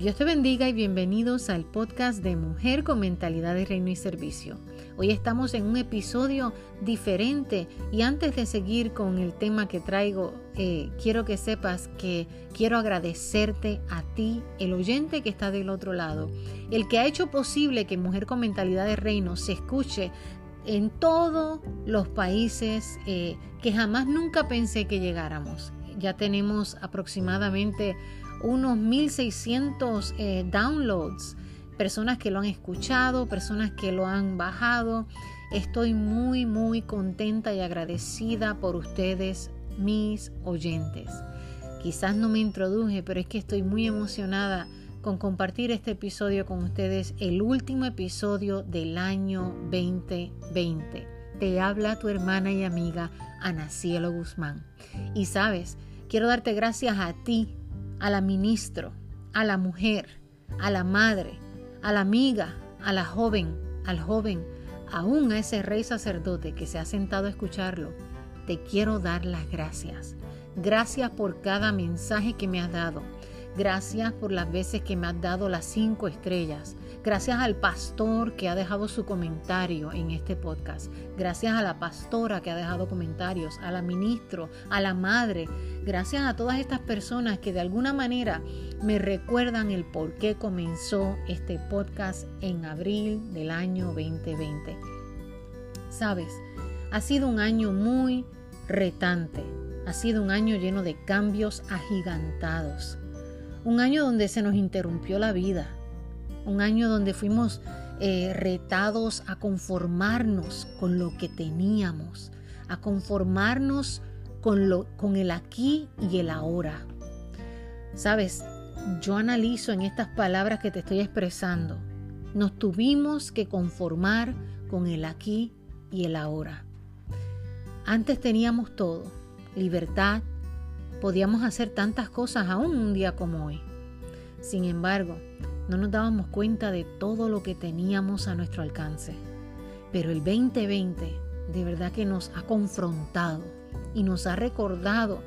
Dios te bendiga y bienvenidos al podcast de Mujer con Mentalidad de Reino y Servicio. Hoy estamos en un episodio diferente y antes de seguir con el tema que traigo, eh, quiero que sepas que quiero agradecerte a ti, el oyente que está del otro lado, el que ha hecho posible que Mujer con Mentalidad de Reino se escuche en todos los países eh, que jamás nunca pensé que llegáramos. Ya tenemos aproximadamente unos 1600 eh, downloads, personas que lo han escuchado, personas que lo han bajado. Estoy muy, muy contenta y agradecida por ustedes, mis oyentes. Quizás no me introduje, pero es que estoy muy emocionada con compartir este episodio con ustedes, el último episodio del año 2020. Te habla tu hermana y amiga Ana Cielo Guzmán. Y sabes, quiero darte gracias a ti a la ministro, a la mujer, a la madre, a la amiga, a la joven, al joven, aún a ese rey sacerdote que se ha sentado a escucharlo, te quiero dar las gracias. Gracias por cada mensaje que me has dado. Gracias por las veces que me has dado las cinco estrellas. Gracias al pastor que ha dejado su comentario en este podcast. Gracias a la pastora que ha dejado comentarios, a la ministro, a la madre. Gracias a todas estas personas que de alguna manera me recuerdan el por qué comenzó este podcast en abril del año 2020. Sabes, ha sido un año muy retante. Ha sido un año lleno de cambios agigantados. Un año donde se nos interrumpió la vida un año donde fuimos eh, retados a conformarnos con lo que teníamos, a conformarnos con, lo, con el aquí y el ahora. Sabes, yo analizo en estas palabras que te estoy expresando, nos tuvimos que conformar con el aquí y el ahora. Antes teníamos todo, libertad, podíamos hacer tantas cosas aún un día como hoy. Sin embargo, no nos dábamos cuenta de todo lo que teníamos a nuestro alcance. Pero el 2020 de verdad que nos ha confrontado y nos ha recordado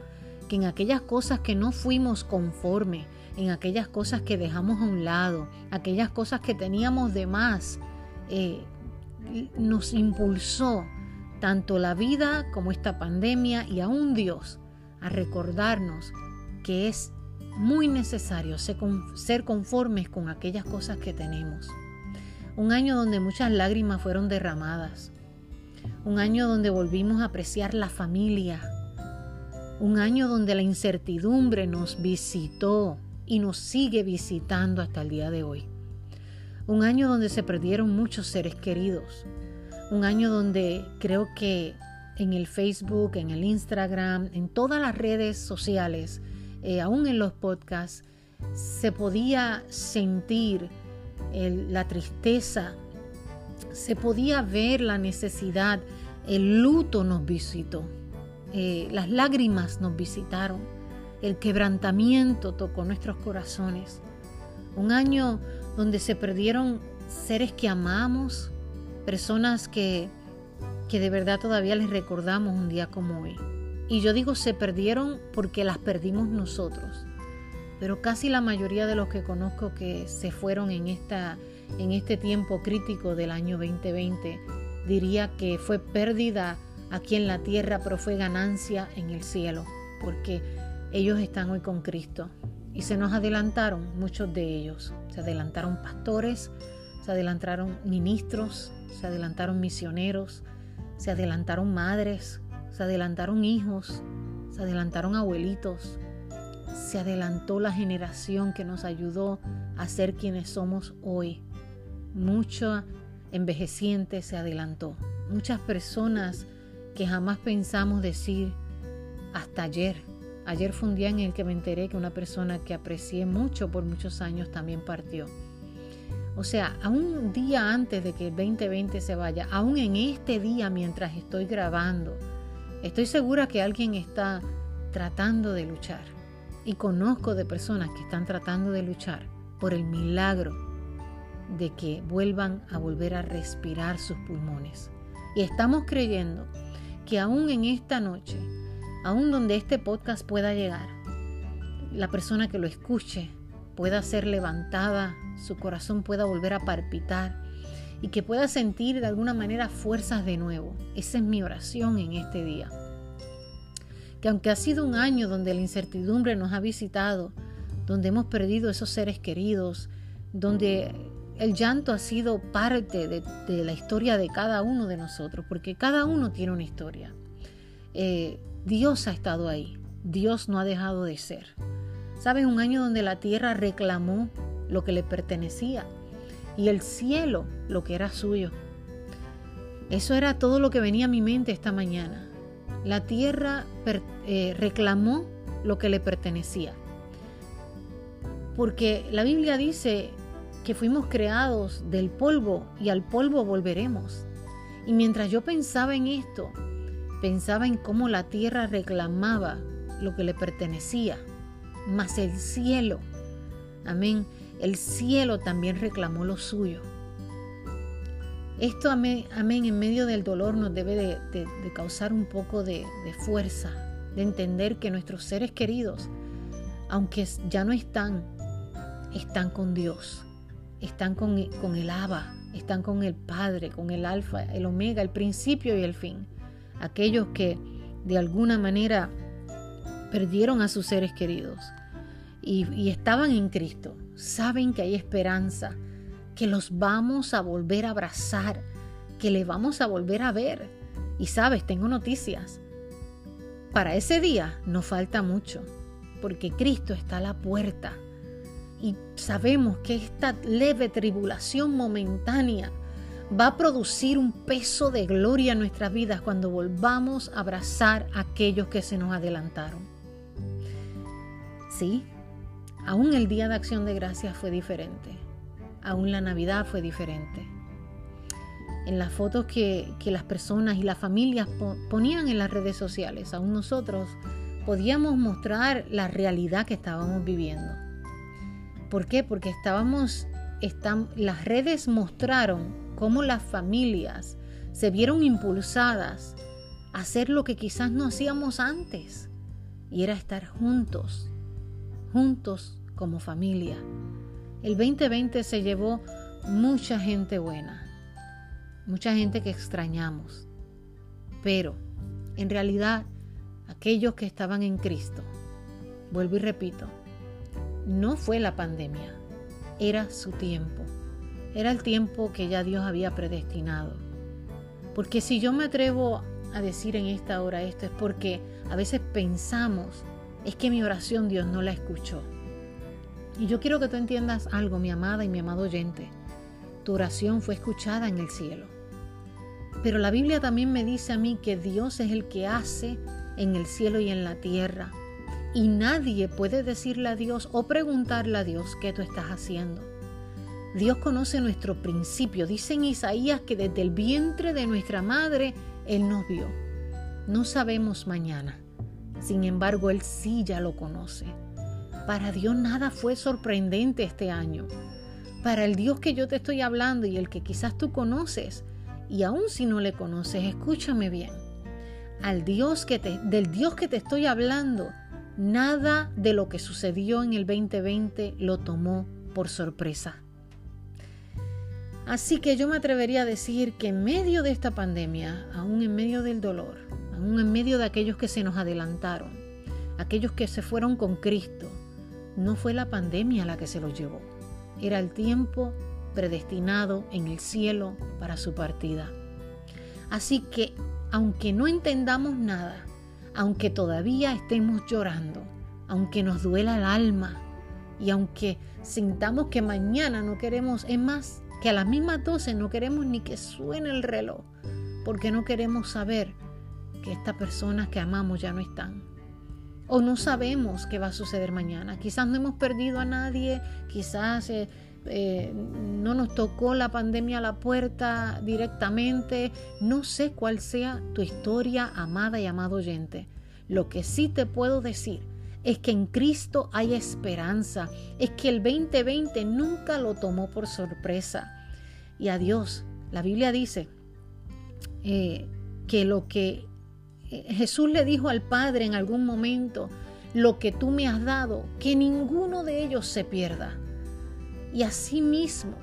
que en aquellas cosas que no fuimos conforme, en aquellas cosas que dejamos a un lado, aquellas cosas que teníamos de más, eh, nos impulsó tanto la vida como esta pandemia y aún Dios a recordarnos que es muy necesario ser conformes con aquellas cosas que tenemos. Un año donde muchas lágrimas fueron derramadas. Un año donde volvimos a apreciar la familia. Un año donde la incertidumbre nos visitó y nos sigue visitando hasta el día de hoy. Un año donde se perdieron muchos seres queridos. Un año donde creo que en el Facebook, en el Instagram, en todas las redes sociales, eh, aún en los podcasts, se podía sentir la tristeza, se podía ver la necesidad, el luto nos visitó, eh, las lágrimas nos visitaron, el quebrantamiento tocó nuestros corazones. Un año donde se perdieron seres que amamos, personas que, que de verdad todavía les recordamos un día como hoy. Y yo digo se perdieron porque las perdimos nosotros. Pero casi la mayoría de los que conozco que se fueron en, esta, en este tiempo crítico del año 2020, diría que fue pérdida aquí en la tierra, pero fue ganancia en el cielo, porque ellos están hoy con Cristo. Y se nos adelantaron muchos de ellos. Se adelantaron pastores, se adelantaron ministros, se adelantaron misioneros, se adelantaron madres, se adelantaron hijos, se adelantaron abuelitos, se adelantó la generación que nos ayudó a ser quienes somos hoy. Mucho envejeciente se adelantó. Muchas personas que jamás pensamos decir hasta ayer. Ayer fue un día en el que me enteré que una persona que aprecié mucho por muchos años también partió. O sea, a un día antes de que el 2020 se vaya, aún en este día mientras estoy grabando, Estoy segura que alguien está tratando de luchar y conozco de personas que están tratando de luchar por el milagro de que vuelvan a volver a respirar sus pulmones. Y estamos creyendo que aún en esta noche, aún donde este podcast pueda llegar, la persona que lo escuche pueda ser levantada, su corazón pueda volver a palpitar y que pueda sentir de alguna manera fuerzas de nuevo. Esa es mi oración en este día. Que aunque ha sido un año donde la incertidumbre nos ha visitado, donde hemos perdido esos seres queridos, donde el llanto ha sido parte de, la historia de cada uno de nosotros, porque cada uno tiene una historia. Eh, Dios ha estado ahí, Dios no ha dejado de ser. ¿Sabes? Un año donde la tierra reclamó lo que le pertenecía y el cielo lo que era suyo. Eso era todo lo que venía a mi mente esta mañana. La tierra eh, reclamó lo que le pertenecía. Porque la Biblia dice que fuimos creados del polvo y al polvo volveremos. Y mientras yo pensaba en esto, pensaba en cómo la tierra reclamaba lo que le pertenecía, mas el cielo, amén, el cielo también reclamó lo suyo. Esto, amén, en medio del dolor nos debe de, causar un poco de, fuerza, de entender que nuestros seres queridos, aunque ya no están, están con Dios, están con, con el Abba, están con el Padre, con el Alfa, el Omega, el principio y el fin. Aquellos que de alguna manera perdieron a sus seres queridos y, estaban en Cristo, saben que hay esperanza, que los vamos a volver a abrazar, que le vamos a volver a ver. Y sabes, tengo noticias. Para ese día no falta mucho, porque Cristo está a la puerta. Y sabemos que esta leve tribulación momentánea va a producir un peso de gloria en nuestras vidas cuando volvamos a abrazar a aquellos que se nos adelantaron. Sí, Aún el Día de Acción de Gracias fue diferente. Aún la Navidad fue diferente. En las fotos que, las personas y las familias ponían en las redes sociales, aún nosotros podíamos mostrar la realidad que estábamos viviendo. ¿Por qué? Porque estábamos, las redes mostraron cómo las familias se vieron impulsadas a hacer lo que quizás no hacíamos antes, y era estar juntos, juntos como familia. El 2020 se llevó mucha gente buena, mucha gente que extrañamos, pero en realidad aquellos que estaban en Cristo, vuelvo y repito, no fue la pandemia, era su tiempo, era el tiempo que ya Dios había predestinado. Porque si yo me atrevo a decir en esta hora esto es porque a veces pensamos es que mi oración Dios no la escuchó. Y yo quiero que tú entiendas algo, mi amada y mi amado oyente. Tu oración fue escuchada en el cielo. Pero la Biblia también me dice a mí que Dios es el que hace en el cielo y en la tierra. Y nadie puede decirle a Dios o preguntarle a Dios qué tú estás haciendo. Dios conoce nuestro principio. Dice en Isaías que desde el vientre de nuestra madre Él nos vio. No sabemos mañana. Sin embargo, Él sí ya lo conoce. Para Dios nada fue sorprendente este año. Para el Dios que yo te estoy hablando y el que quizás tú conoces, y aun si no le conoces, escúchame bien. Al Dios que te, del Dios que te estoy hablando, nada de lo que sucedió en el 2020 lo tomó por sorpresa. Así que yo me atrevería a decir que en medio de esta pandemia, aún en medio del dolor, en medio de aquellos que se nos adelantaron, aquellos que se fueron con Cristo, no fue la pandemia la que se los llevó, era el tiempo predestinado en el cielo para su partida. Así que, aunque no entendamos nada, aunque todavía estemos llorando, aunque nos duela el alma y aunque sintamos que mañana no queremos, es más, que a las mismas 12 no queremos ni que suene el reloj, porque no queremos saber que estas personas que amamos ya no están o no sabemos qué va a suceder mañana. Quizás no hemos perdido a nadie, quizás eh, eh, no nos tocó la pandemia a la puerta directamente. No sé cuál sea tu historia, amada y amado oyente. Lo que sí te puedo decir es que en Cristo hay esperanza, es que el 2020 nunca lo tomó por sorpresa. Y a Dios, la Biblia dice eh, que lo que Jesús le dijo al Padre en algún momento, lo que tú me has dado, que ninguno de ellos se pierda. Y asimismo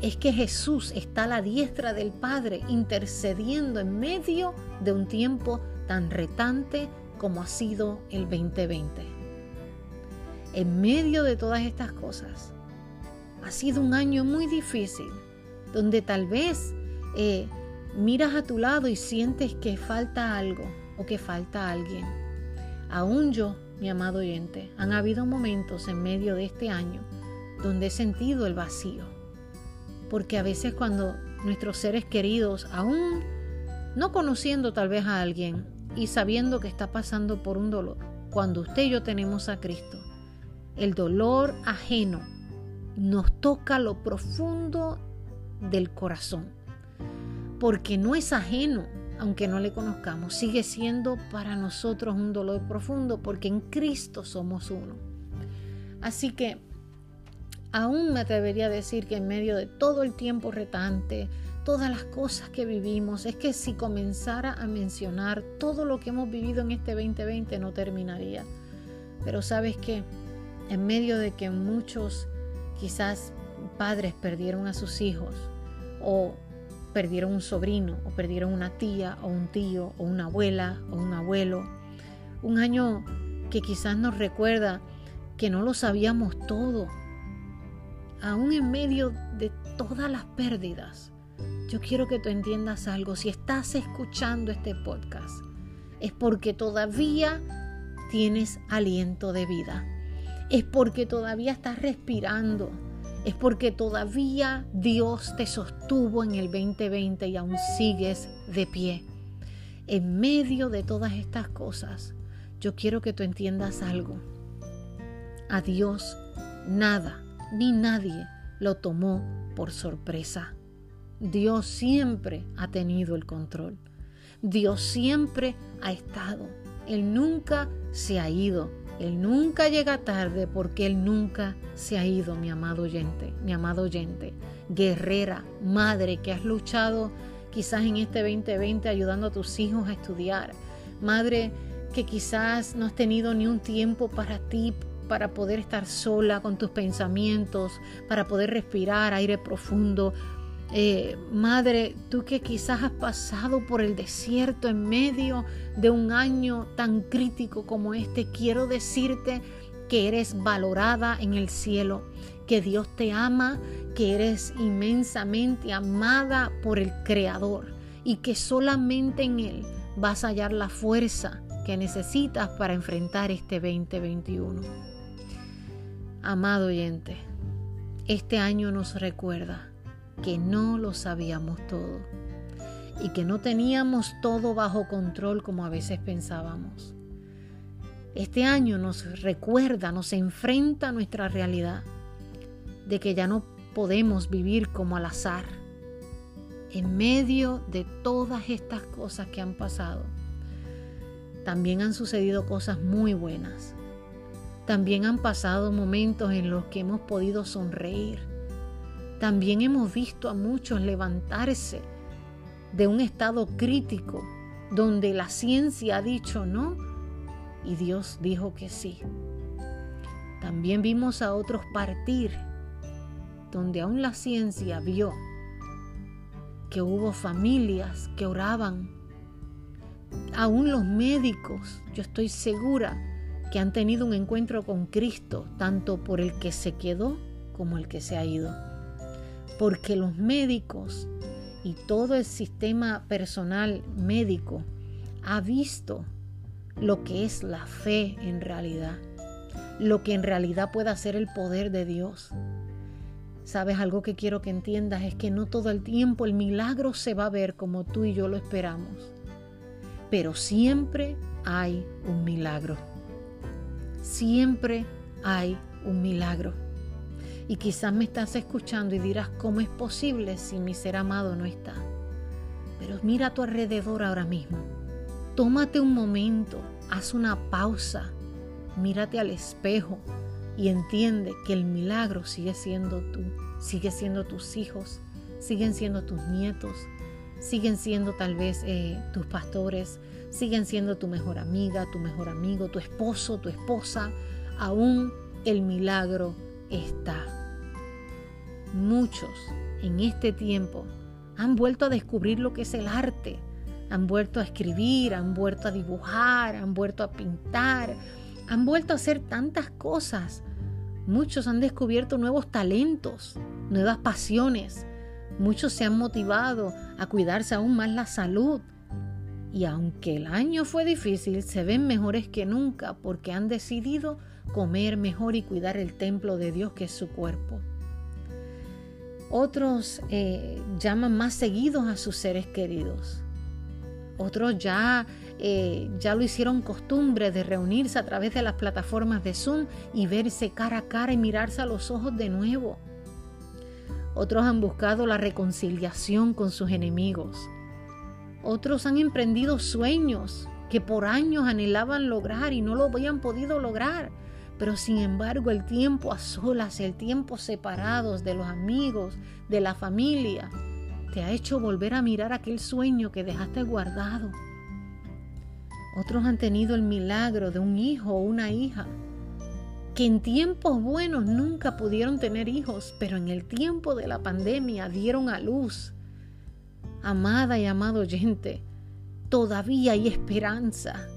es que Jesús está a la diestra del Padre intercediendo en medio de un tiempo tan retante como ha sido el 2020. En medio de todas estas cosas, ha sido un año muy difícil, donde tal vez eh, miras a tu lado y sientes que falta algo o que falta alguien. Aún yo, mi amado oyente, han habido momentos en medio de este año donde he sentido el vacío. Porque a veces cuando nuestros seres queridos, aún no conociendo tal vez a alguien y sabiendo que está pasando por un dolor, cuando usted y yo tenemos a Cristo, el dolor ajeno nos toca lo profundo del corazón. Porque no es ajeno, aunque no le conozcamos, sigue siendo para nosotros un dolor profundo porque en Cristo somos uno. Así que aún me atrevería a decir que en medio de todo el tiempo retante, todas las cosas que vivimos, es que si comenzara a mencionar todo lo que hemos vivido en este 2020 no terminaría. Pero sabes que en medio de que muchos quizás padres perdieron a sus hijos o perdieron un sobrino o perdieron una tía o un tío o una abuela o un abuelo. Un año que quizás nos recuerda que no lo sabíamos todo. Aún en medio de todas las pérdidas, yo quiero que tú entiendas algo. Si estás escuchando este podcast, es porque todavía tienes aliento de vida. Es porque todavía estás respirando es porque todavía Dios te sostuvo en el 2020 y aún sigues de pie. En medio de todas estas cosas, yo quiero que tú entiendas algo. A Dios nada ni nadie lo tomó por sorpresa. Dios siempre ha tenido el control. Dios siempre ha estado. Él nunca se ha ido. Él nunca llega tarde porque Él nunca se ha ido, mi amado oyente, mi amado oyente. Guerrera, madre que has luchado quizás en este 2020 ayudando a tus hijos a estudiar. Madre que quizás no has tenido ni un tiempo para ti, para poder estar sola con tus pensamientos, para poder respirar aire profundo, eh, madre, tú que quizás has pasado por el desierto en medio de un año tan crítico como este, quiero decirte que eres valorada en el cielo, que Dios te ama, que eres inmensamente amada por el Creador y que solamente en Él vas a hallar la fuerza que necesitas para enfrentar este 2021. Amado oyente, este año nos recuerda que no lo sabíamos todo y que no teníamos todo bajo control como a veces pensábamos. Este año nos recuerda, nos enfrenta a nuestra realidad de que ya no podemos vivir como al azar. En medio de todas estas cosas que han pasado, también han sucedido cosas muy buenas. También han pasado momentos en los que hemos podido sonreír, también hemos visto a muchos levantarse de un estado crítico donde la ciencia ha dicho no y Dios dijo que sí. También vimos a otros partir donde aún la ciencia vio que hubo familias que oraban. Aún los médicos, yo estoy segura que han tenido un encuentro con Cristo, tanto por el que se quedó como el que se ha ido porque los médicos y todo el sistema personal médico ha visto lo que es la fe en realidad, lo que en realidad puede hacer el poder de Dios. Sabes, algo que quiero que entiendas es que no todo el tiempo el milagro se va a ver como tú y yo lo esperamos, pero siempre hay un milagro. Siempre hay un milagro. Y quizás me estás escuchando y dirás, ¿cómo es posible si mi ser amado no está? Pero mira a tu alrededor ahora mismo. Tómate un momento, haz una pausa, mírate al espejo y entiende que el milagro sigue siendo tú, sigue siendo tus hijos, siguen siendo tus nietos, siguen siendo tal vez eh, tus pastores, siguen siendo tu mejor amiga, tu mejor amigo, tu esposo, tu esposa, aún el milagro está. Muchos en este tiempo han vuelto a descubrir lo que es el arte, han vuelto a escribir, han vuelto a dibujar, han vuelto a pintar, han vuelto a hacer tantas cosas. Muchos han descubierto nuevos talentos, nuevas pasiones. Muchos se han motivado a cuidarse aún más la salud. Y aunque el año fue difícil, se ven mejores que nunca porque han decidido comer mejor y cuidar el templo de Dios que es su cuerpo. Otros eh, llaman más seguidos a sus seres queridos. Otros ya, eh, ya lo hicieron costumbre de reunirse a través de las plataformas de Zoom y verse cara a cara y mirarse a los ojos de nuevo. Otros han buscado la reconciliación con sus enemigos. Otros han emprendido sueños que por años anhelaban lograr y no lo habían podido lograr. Pero sin embargo el tiempo a solas, el tiempo separados de los amigos, de la familia, te ha hecho volver a mirar aquel sueño que dejaste guardado. Otros han tenido el milagro de un hijo o una hija que en tiempos buenos nunca pudieron tener hijos, pero en el tiempo de la pandemia dieron a luz. Amada y amado oyente, todavía hay esperanza.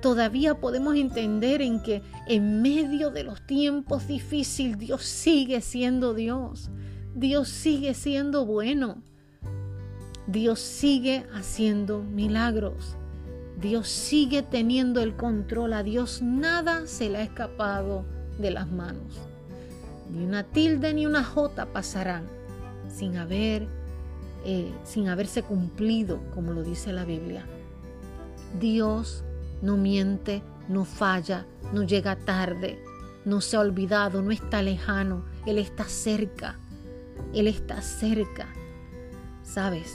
Todavía podemos entender en que en medio de los tiempos difíciles Dios sigue siendo Dios. Dios sigue siendo bueno. Dios sigue haciendo milagros. Dios sigue teniendo el control. A Dios nada se le ha escapado de las manos. Ni una tilde ni una jota pasarán sin haber, eh, sin haberse cumplido, como lo dice la Biblia. Dios no miente, no falla, no llega tarde, no se ha olvidado, no está lejano, Él está cerca, Él está cerca. ¿Sabes?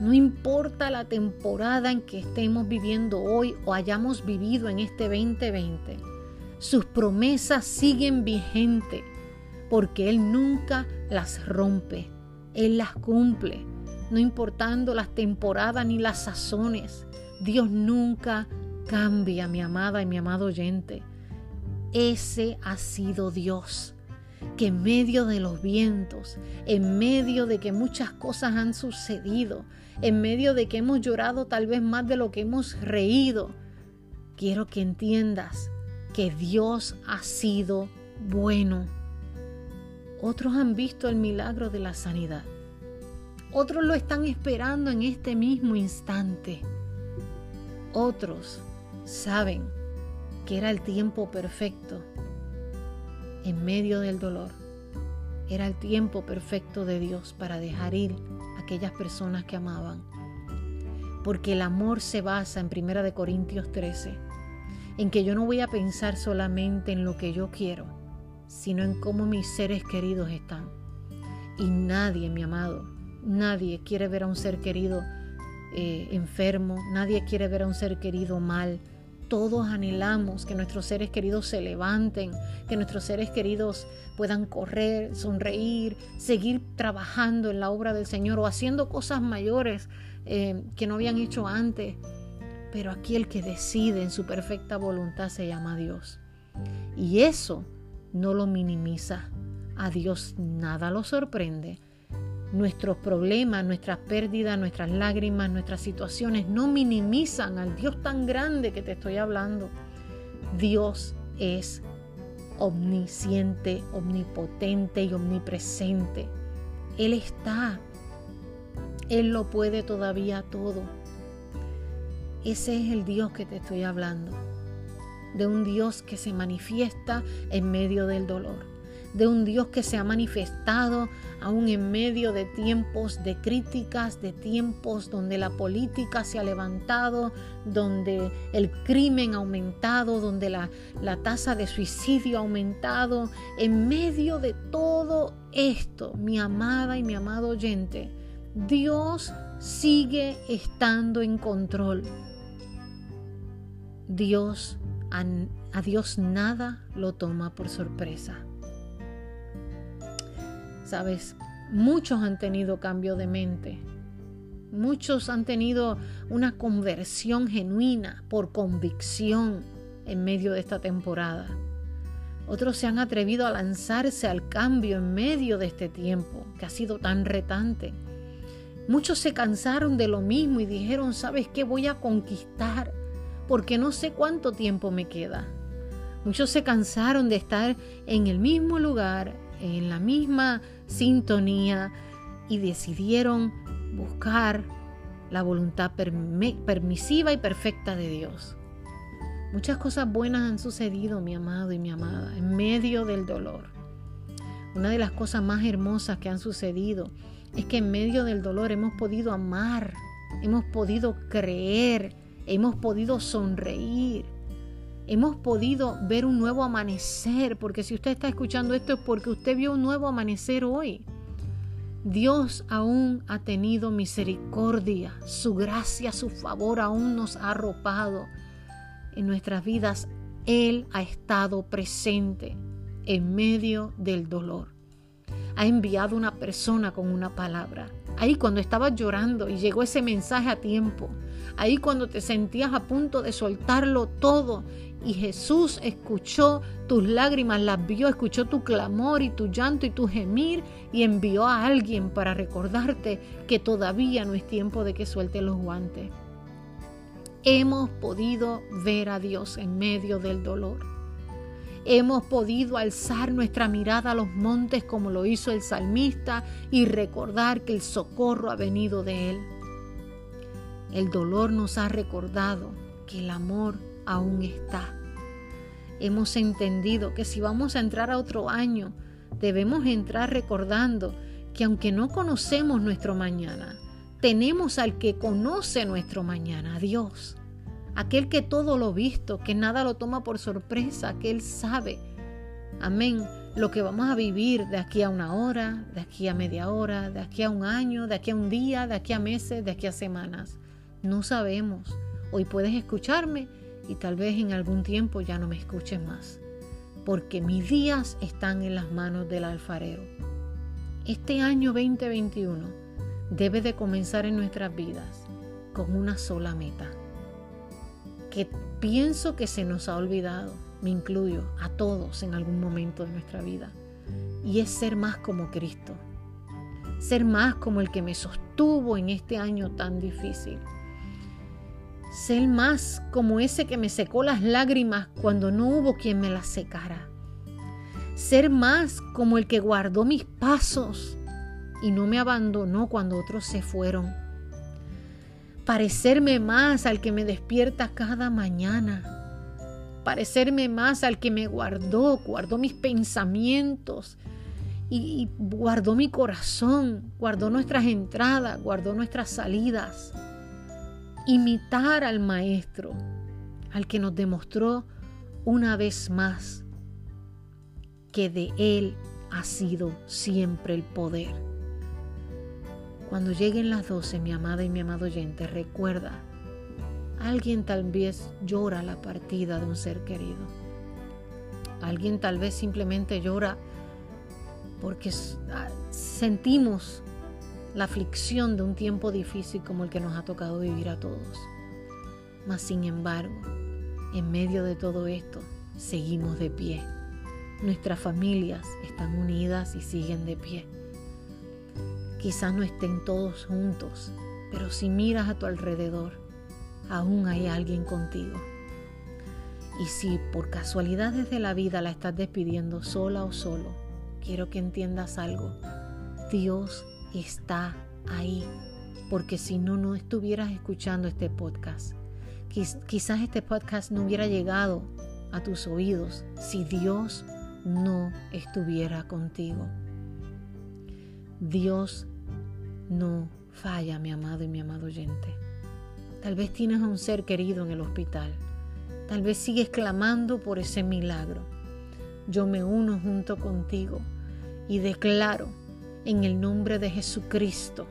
No importa la temporada en que estemos viviendo hoy o hayamos vivido en este 2020, sus promesas siguen vigentes porque Él nunca las rompe, Él las cumple, no importando las temporadas ni las sazones. Dios nunca cambia, mi amada y mi amado oyente. Ese ha sido Dios que en medio de los vientos, en medio de que muchas cosas han sucedido, en medio de que hemos llorado tal vez más de lo que hemos reído, quiero que entiendas que Dios ha sido bueno. Otros han visto el milagro de la sanidad. Otros lo están esperando en este mismo instante. Otros saben que era el tiempo perfecto en medio del dolor. Era el tiempo perfecto de Dios para dejar ir a aquellas personas que amaban. Porque el amor se basa en 1 Corintios 13, en que yo no voy a pensar solamente en lo que yo quiero, sino en cómo mis seres queridos están. Y nadie, mi amado, nadie quiere ver a un ser querido eh, enfermo, nadie quiere ver a un ser querido mal, todos anhelamos que nuestros seres queridos se levanten, que nuestros seres queridos puedan correr, sonreír, seguir trabajando en la obra del Señor o haciendo cosas mayores eh, que no habían hecho antes. Pero aquí el que decide en su perfecta voluntad se llama Dios. Y eso no lo minimiza. A Dios nada lo sorprende nuestros problemas, nuestras pérdidas, nuestras lágrimas, nuestras situaciones no minimizan al Dios tan grande que te estoy hablando. Dios es omnisciente, omnipotente y omnipresente. Él está. Él lo puede todavía todo. Ese es el Dios que te estoy hablando. De un Dios que se manifiesta en medio del dolor de un Dios que se ha manifestado aún en medio de tiempos de críticas, de tiempos donde la política se ha levantado, donde el crimen ha aumentado, donde la, la tasa de suicidio ha aumentado. En medio de todo esto, mi amada y mi amado oyente, Dios sigue estando en control. Dios, a Dios nada lo toma por sorpresa. Sabes, muchos han tenido cambio de mente. Muchos han tenido una conversión genuina por convicción en medio de esta temporada. Otros se han atrevido a lanzarse al cambio en medio de este tiempo que ha sido tan retante. Muchos se cansaron de lo mismo y dijeron, ¿sabes qué? Voy a conquistar porque no sé cuánto tiempo me queda. Muchos se cansaron de estar en el mismo lugar, en la misma sintonía y decidieron buscar la voluntad permisiva y perfecta de Dios. Muchas cosas buenas han sucedido, mi amado y mi amada, en medio del dolor. Una de las cosas más hermosas que han sucedido es que en medio del dolor hemos podido amar, hemos podido creer, hemos podido sonreír, hemos podido ver un nuevo amanecer, porque si usted está escuchando esto es porque usted vio un nuevo amanecer hoy. Dios aún ha tenido misericordia, su gracia, su favor aún nos ha arropado en nuestras vidas. Él ha estado presente en medio del dolor. Ha enviado una persona con una palabra. Ahí cuando estabas llorando y llegó ese mensaje a tiempo. Ahí cuando te sentías a punto de soltarlo todo y Jesús escuchó tus lágrimas, las vio, escuchó tu clamor y tu llanto y tu gemir y envió a alguien para recordarte que todavía no es tiempo de que suelte los guantes. Hemos podido ver a Dios en medio del dolor. Hemos podido alzar nuestra mirada a los montes como lo hizo el salmista y recordar que el socorro ha venido de Él. El dolor nos ha recordado que el amor aún está. Hemos entendido que si vamos a entrar a otro año, debemos entrar recordando que aunque no conocemos nuestro mañana, tenemos al que conoce nuestro mañana, Dios. Aquel que todo lo visto, que nada lo toma por sorpresa, que Él sabe. Amén. Lo que vamos a vivir de aquí a una hora, de aquí a media hora, de aquí a un año, de aquí a un día, de aquí a meses, de aquí a semanas. No sabemos. Hoy puedes escucharme y tal vez en algún tiempo ya no me escuches más, porque mis días están en las manos del alfarero. Este año 2021 debe de comenzar en nuestras vidas con una sola meta, pienso que se nos ha olvidado, me incluyo a todos en algún momento de nuestra vida, y es ser más como Cristo, ser más como el que me sostuvo en este año tan difícil ser más como ese que me secó las lágrimas cuando no hubo quien me las secara. Ser más como el que guardó mis pasos y no me abandonó cuando otros se fueron. Parecerme más al que me despierta cada mañana. Parecerme más al que me guardó, guardó mis pensamientos y, guardó mi corazón, guardó nuestras entradas, guardó nuestras salidas imitar al Maestro, al que nos demostró una vez más que de Él ha sido siempre el poder. Cuando lleguen las doce, mi amada y mi amado oyente, recuerda, alguien tal vez llora la partida de un ser querido. Alguien tal vez simplemente llora porque ah, sentimos la aflicción de un tiempo difícil como el que nos ha tocado vivir a todos. Mas sin embargo, en medio de todo esto, seguimos de pie. Nuestras familias están unidas y siguen de pie. Quizás no estén todos juntos, pero si miras a tu alrededor, aún hay alguien contigo. Y si por casualidades de la vida la estás despidiendo sola o solo, quiero que entiendas algo. Dios está ahí, porque si no, no estuvieras escuchando este podcast. Quizás este podcast no hubiera llegado a tus oídos si Dios no estuviera contigo. Dios no falla, mi amado y mi amado oyente. Tal vez tienes a un ser querido en el hospital. Tal vez sigues clamando por ese milagro. Yo me uno junto contigo y declaro en el nombre de Jesucristo,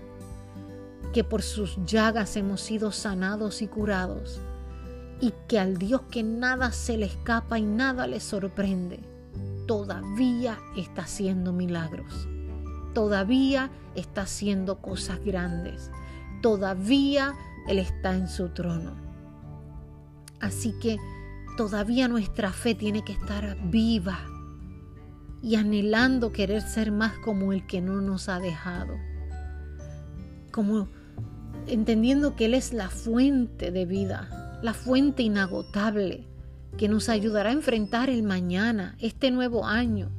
que por sus llagas hemos sido sanados y curados, y que al Dios que nada se le escapa y nada le sorprende, todavía está haciendo milagros, todavía está haciendo cosas grandes, todavía Él está en su trono. Así que todavía nuestra fe tiene que estar viva y anhelando querer ser más como el que no nos ha dejado. Como entendiendo que Él es la fuente de vida, la fuente inagotable que nos ayudará a enfrentar el mañana, este nuevo año.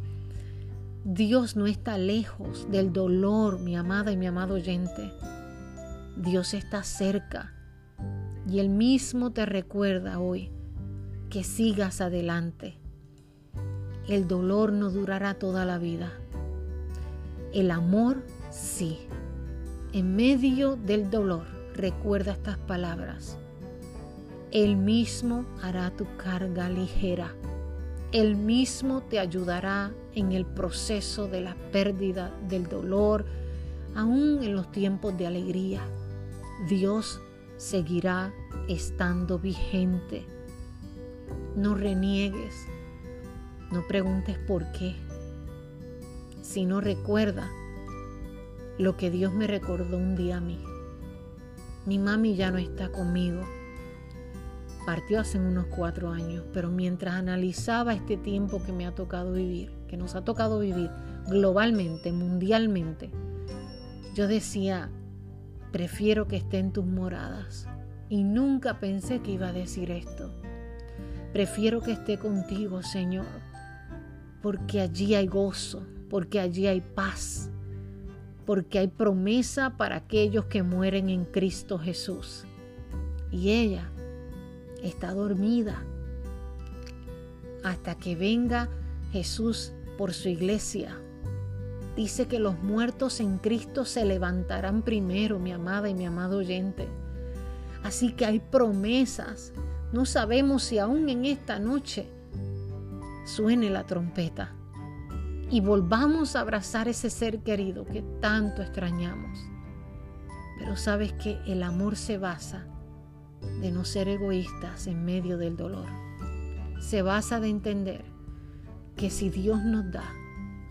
Dios no está lejos del dolor, mi amada y mi amado oyente. Dios está cerca y Él mismo te recuerda hoy que sigas adelante. El dolor no durará toda la vida. El amor sí. En medio del dolor, recuerda estas palabras. Él mismo hará tu carga ligera. Él mismo te ayudará en el proceso de la pérdida, del dolor, aún en los tiempos de alegría. Dios seguirá estando vigente. No reniegues, no preguntes por qué, sino recuerda lo que Dios me recordó un día a mí. Mi mami ya no está conmigo partió hace unos cuatro años, pero mientras analizaba este tiempo que me ha tocado vivir, que nos ha tocado vivir globalmente, mundialmente, yo decía, prefiero que esté en tus moradas. Y nunca pensé que iba a decir esto. Prefiero que esté contigo, Señor, porque allí hay gozo, porque allí hay paz, porque hay promesa para aquellos que mueren en Cristo Jesús. Y ella está dormida hasta que venga Jesús por su iglesia. Dice que los muertos en Cristo se levantarán primero, mi amada y mi amado oyente. Así que hay promesas. No sabemos si aún en esta noche suene la trompeta y volvamos a abrazar ese ser querido que tanto extrañamos. Pero sabes que el amor se basa de no ser egoístas en medio del dolor. Se basa de entender que si Dios nos da,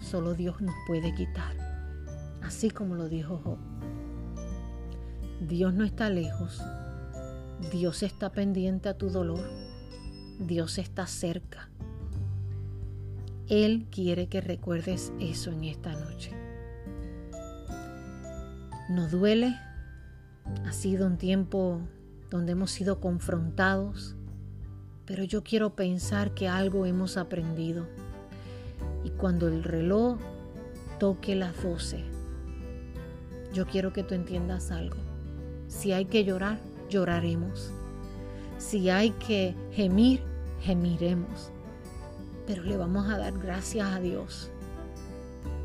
solo Dios nos puede quitar. Así como lo dijo Job. Dios no está lejos. Dios está pendiente a tu dolor. Dios está cerca. Él quiere que recuerdes eso en esta noche. Nos duele. Ha sido un tiempo donde hemos sido confrontados, pero yo quiero pensar que algo hemos aprendido. Y cuando el reloj toque las 12, yo quiero que tú entiendas algo. Si hay que llorar, lloraremos. Si hay que gemir, gemiremos. Pero le vamos a dar gracias a Dios,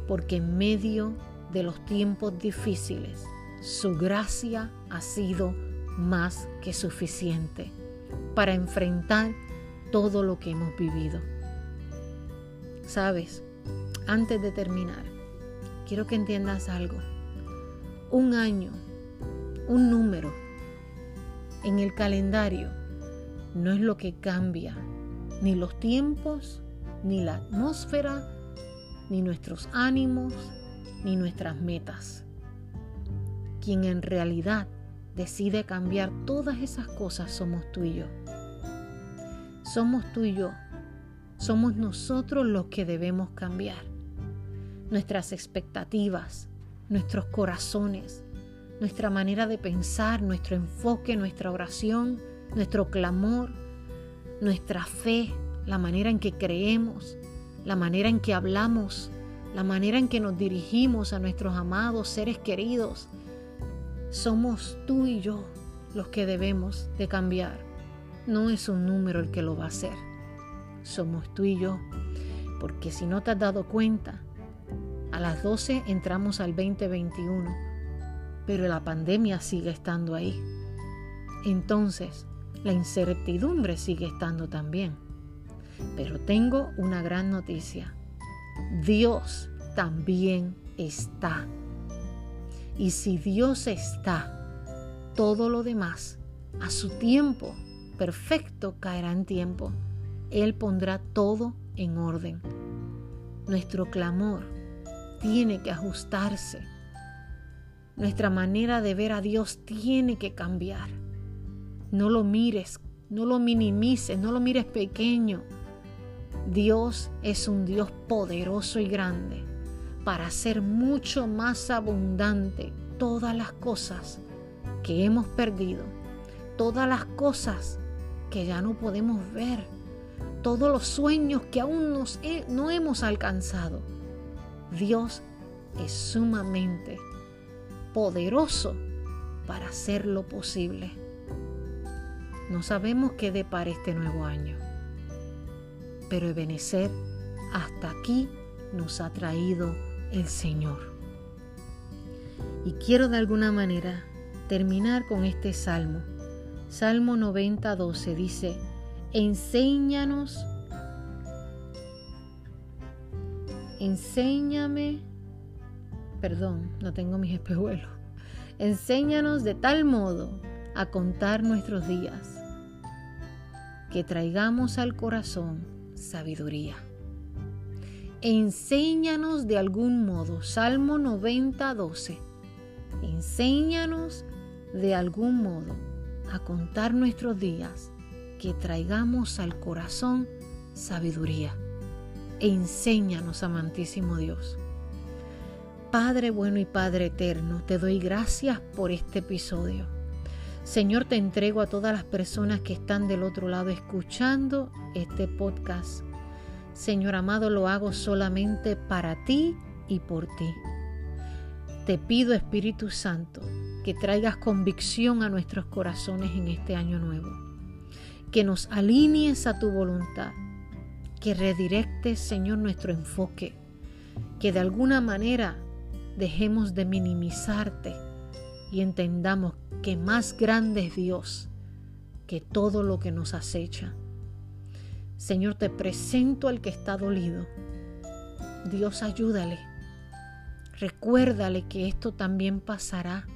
porque en medio de los tiempos difíciles, su gracia ha sido más que suficiente para enfrentar todo lo que hemos vivido. Sabes, antes de terminar, quiero que entiendas algo. Un año, un número en el calendario no es lo que cambia ni los tiempos, ni la atmósfera, ni nuestros ánimos, ni nuestras metas. Quien en realidad decide cambiar todas esas cosas somos tú y yo. Somos tú y yo. Somos nosotros los que debemos cambiar. Nuestras expectativas, nuestros corazones, nuestra manera de pensar, nuestro enfoque, nuestra oración, nuestro clamor, nuestra fe, la manera en que creemos, la manera en que hablamos, la manera en que nos dirigimos a nuestros amados seres queridos, somos tú y yo los que debemos de cambiar. No es un número el que lo va a hacer. Somos tú y yo. Porque si no te has dado cuenta, a las 12 entramos al 2021, pero la pandemia sigue estando ahí. Entonces, la incertidumbre sigue estando también. Pero tengo una gran noticia. Dios también está. Y si Dios está, todo lo demás a su tiempo perfecto caerá en tiempo. Él pondrá todo en orden. Nuestro clamor tiene que ajustarse Nuestra manera de ver a Dios tiene que cambiar. No lo mires, no lo minimices, no lo mires pequeño. Dios es un Dios poderoso y grande para hacer mucho más abundante todas las cosas que hemos perdido, todas las cosas que ya no podemos ver, todos los sueños que aún no hemos alcanzado. Dios es sumamente poderoso para hacer lo posible. No sabemos qué depara este nuevo año, pero Ebenezer hasta aquí nos ha traído el Señor. Y quiero de alguna manera terminar con este salmo. Salmo 90, 12 dice, enséñanos, enséñame, perdón, no tengo mis espejuelos, enséñanos de tal modo a contar nuestros días que traigamos al corazón sabiduría. Enséñanos de algún modo, Salmo 90, 12. Enséñanos de algún modo a contar nuestros días, que traigamos al corazón sabiduría. Enséñanos, amantísimo Dios. Padre bueno y Padre eterno, te doy gracias por este episodio. Señor, te entrego a todas las personas que están del otro lado escuchando este podcast. Señor amado, lo hago solamente para ti y por ti. Te pido, Espíritu Santo, que traigas convicción a nuestros corazones en este año nuevo, que nos alinees a tu voluntad, que redirectes, Señor, nuestro enfoque, que de alguna manera dejemos de minimizarte y entendamos que más grande es Dios que todo lo que nos acecha. Señor, te presento al que está dolido. Dios, ayúdale. Recuérdale que esto también pasará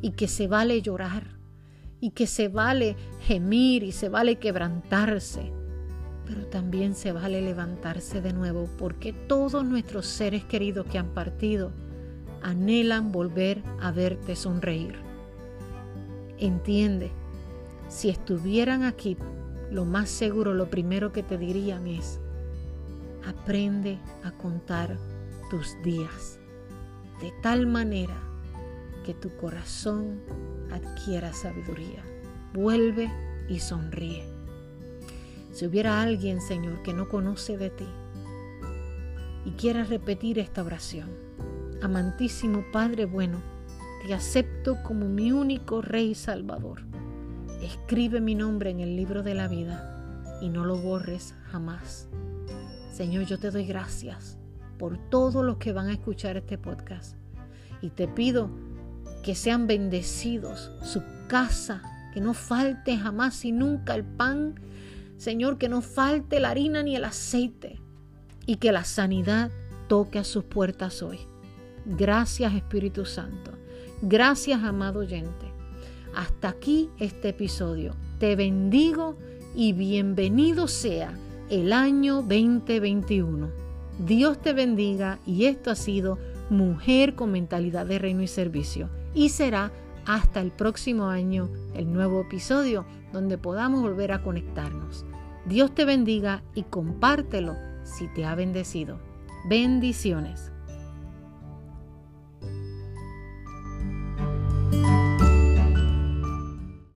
y que se vale llorar y que se vale gemir y se vale quebrantarse, pero también se vale levantarse de nuevo porque todos nuestros seres queridos que han partido anhelan volver a verte sonreír. Entiende, si estuvieran aquí, lo más seguro, lo primero que te dirían es, aprende a contar tus días de tal manera que tu corazón adquiera sabiduría. Vuelve y sonríe. Si hubiera alguien, Señor, que no conoce de ti y quiera repetir esta oración, amantísimo Padre bueno, te acepto como mi único Rey Salvador. Escribe mi nombre en el libro de la vida y no lo borres jamás. Señor, yo te doy gracias por todos los que van a escuchar este podcast y te pido que sean bendecidos su casa, que no falte jamás y nunca el pan, Señor, que no falte la harina ni el aceite y que la sanidad toque a sus puertas hoy. Gracias Espíritu Santo. Gracias amado oyente. Hasta aquí este episodio. Te bendigo y bienvenido sea el año 2021. Dios te bendiga y esto ha sido Mujer con mentalidad de reino y servicio. Y será hasta el próximo año el nuevo episodio donde podamos volver a conectarnos. Dios te bendiga y compártelo si te ha bendecido. Bendiciones.